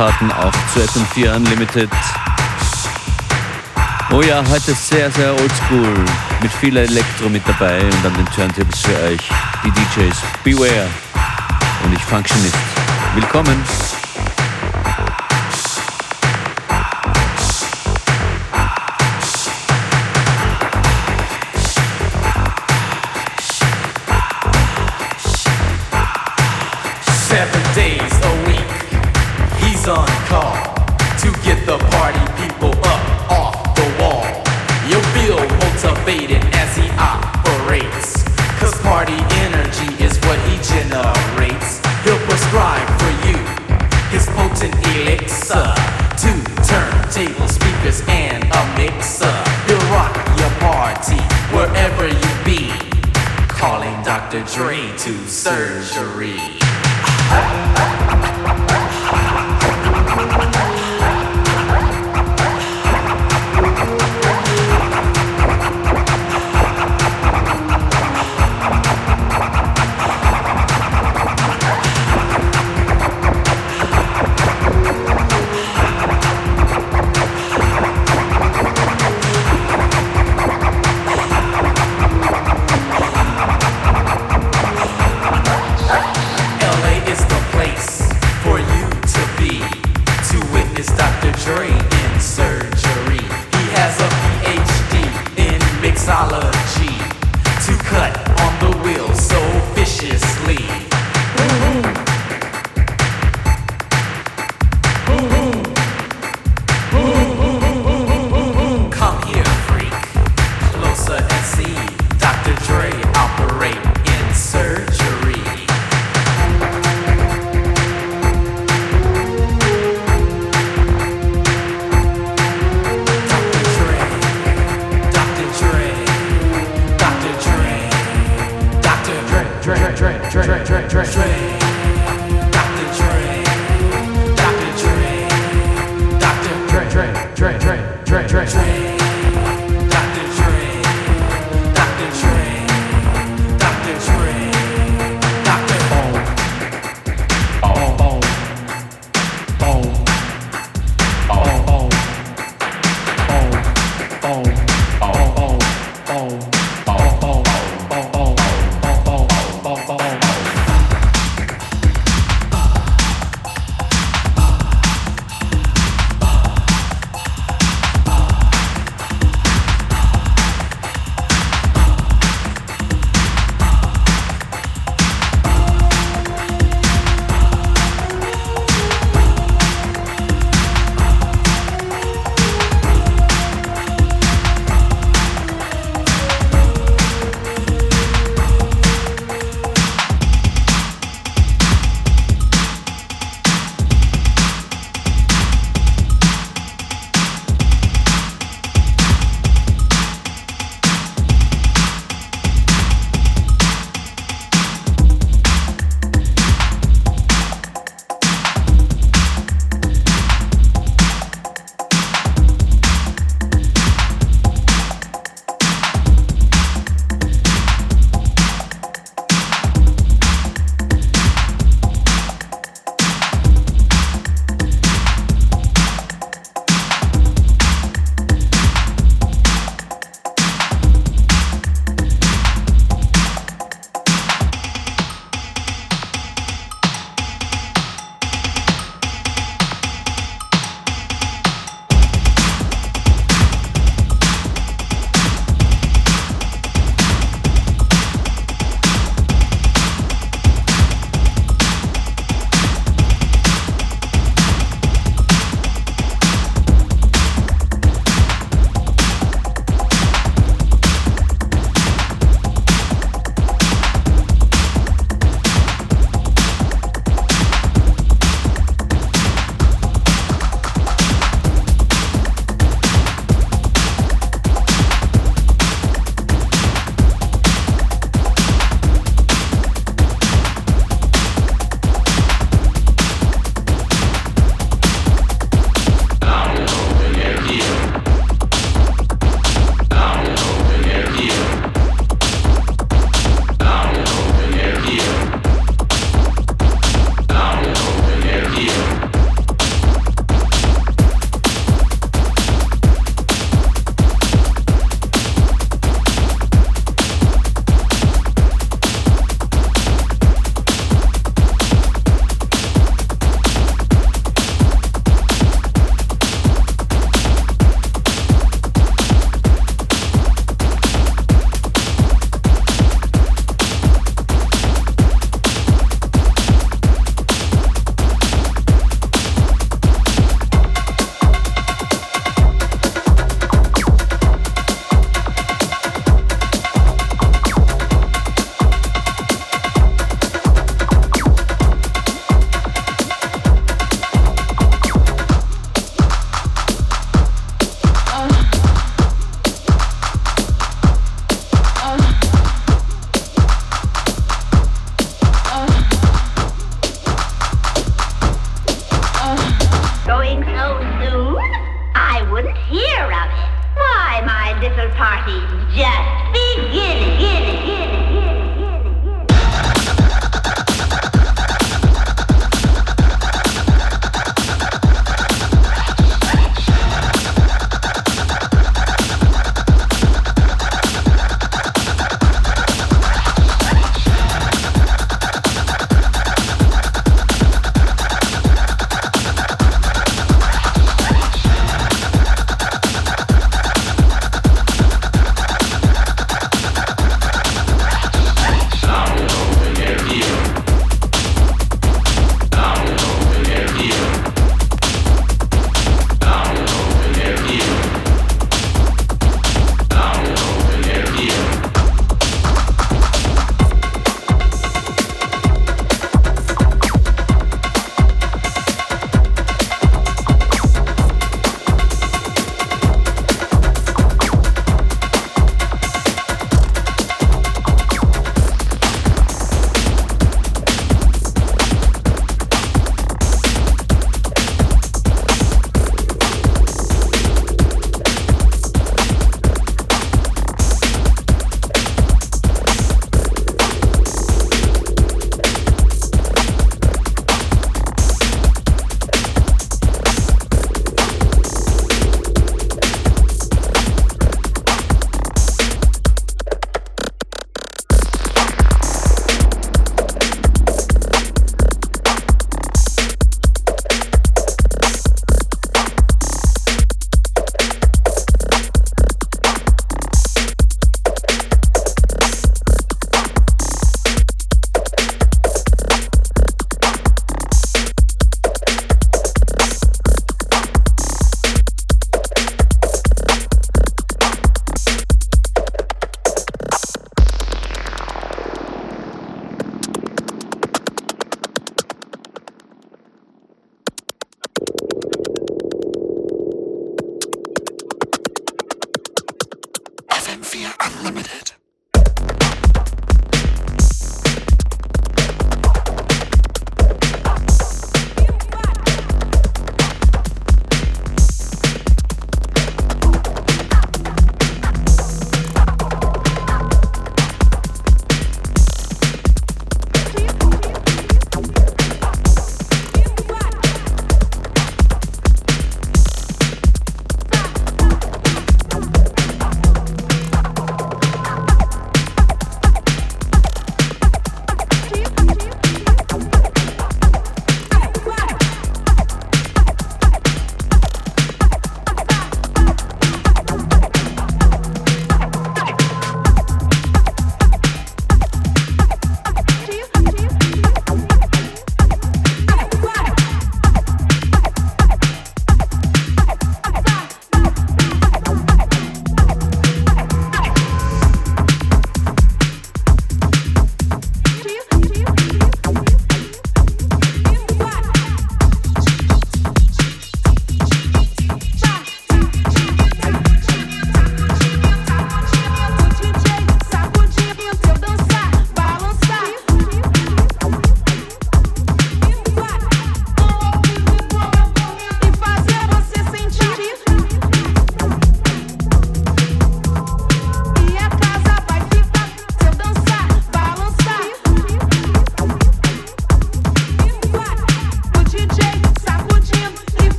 Zutaten auch zu FM4 Unlimited. Oh ja, heute sehr, sehr oldschool. Mit viel Elektro mit dabei und an den Turntables für euch die DJs Beware und ich Functionist. Willkommen!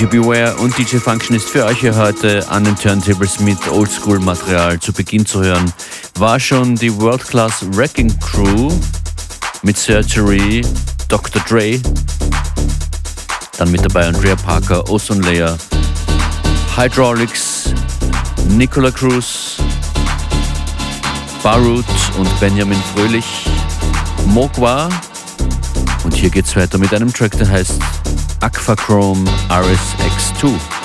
DJ Beware und DJ Function ist für euch hier heute an den Turntables mit Oldschool-Material zu Beginn zu hören. War schon die World Class Wrecking Crew mit Surgery, Dr. Dre, dann mit dabei Andrea Parker, Ozone Layer, Hydraulics, Nicola Cruz, Barut und Benjamin Fröhlich, Mogwa und hier geht's weiter mit einem Track, der heißt Aquachrome RSX2.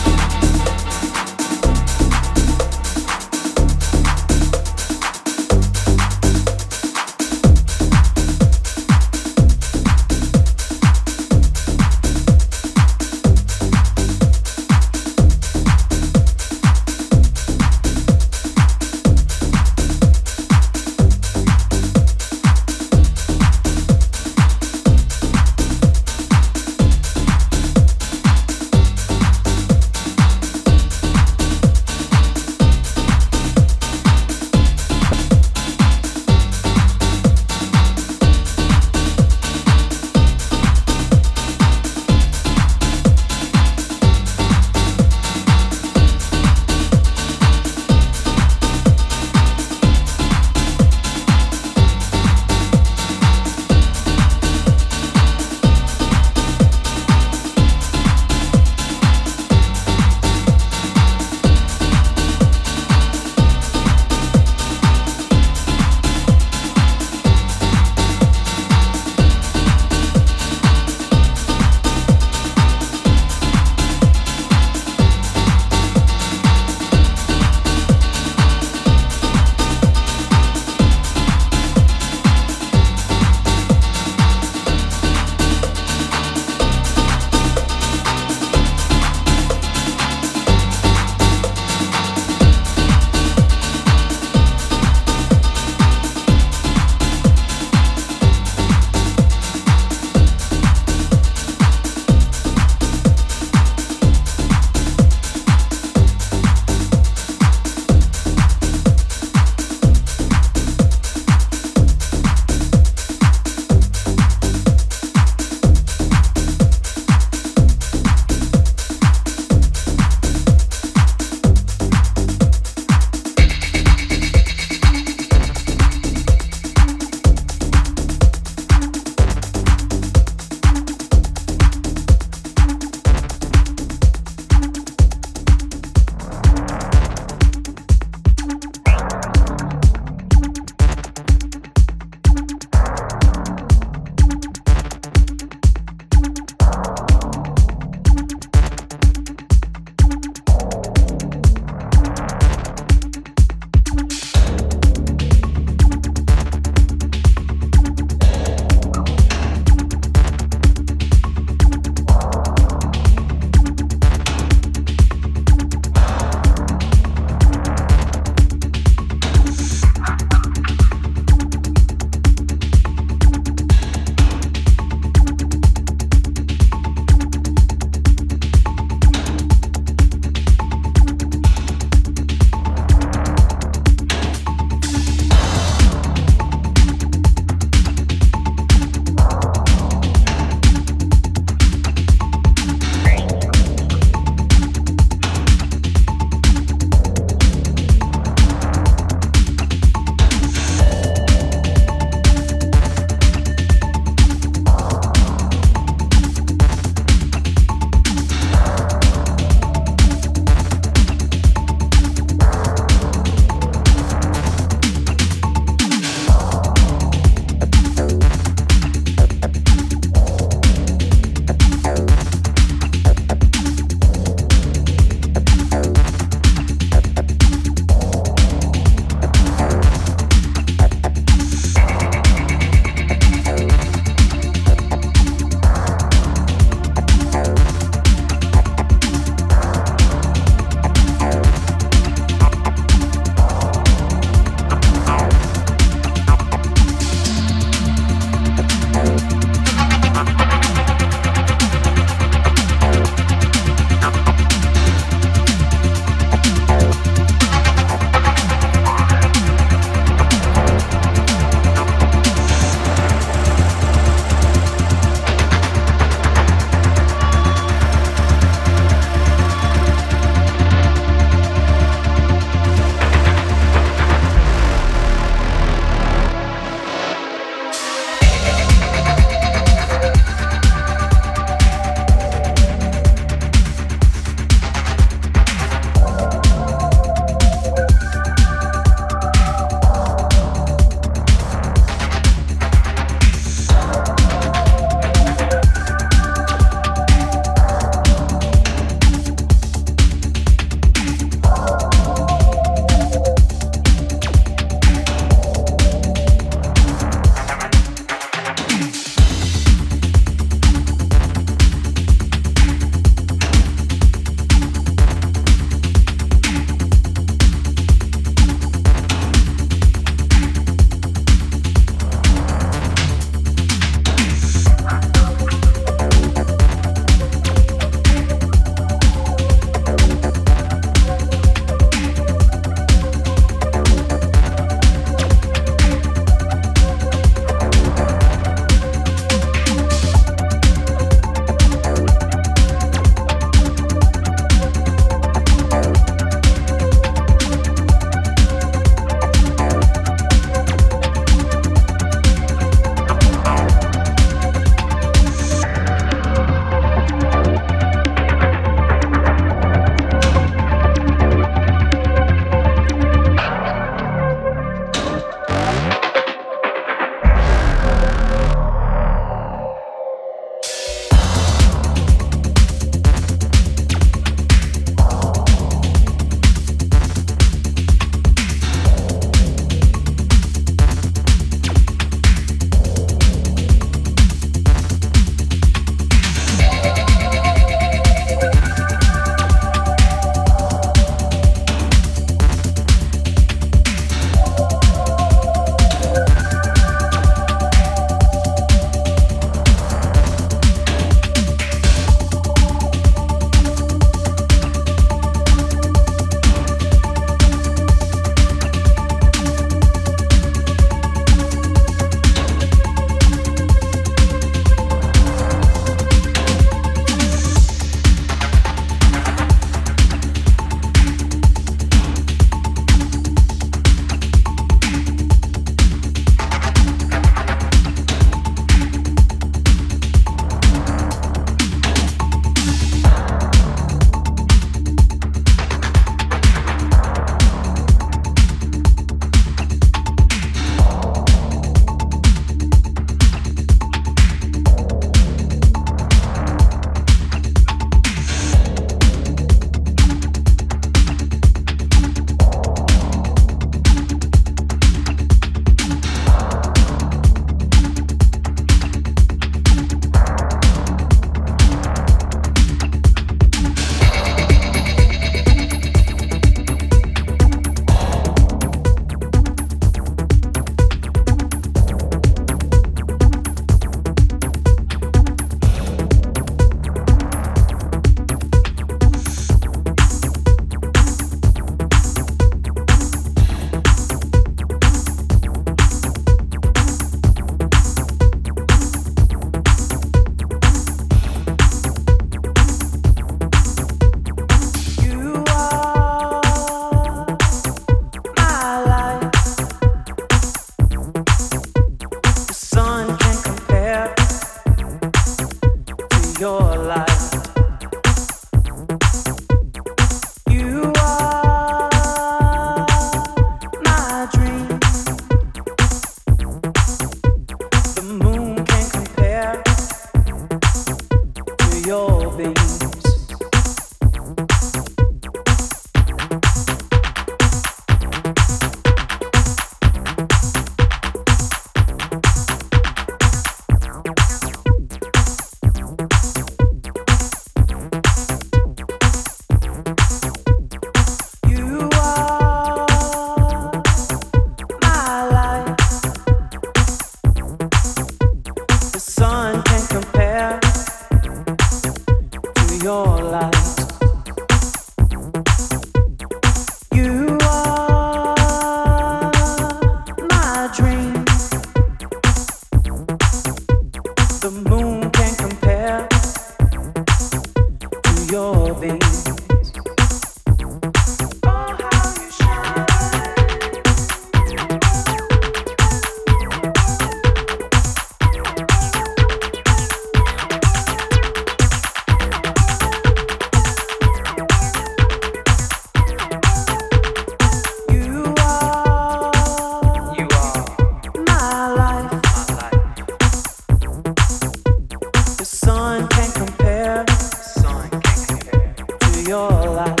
your life.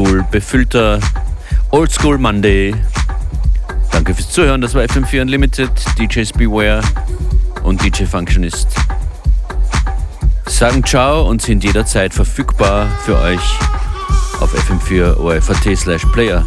Oldschool befüllter Oldschool Monday. Danke fürs Zuhören, das war FM4 Unlimited, DJs Beware und DJ Functionist. Sagen Ciao und sind jederzeit verfügbar für euch auf FM4 OFAT slash Player.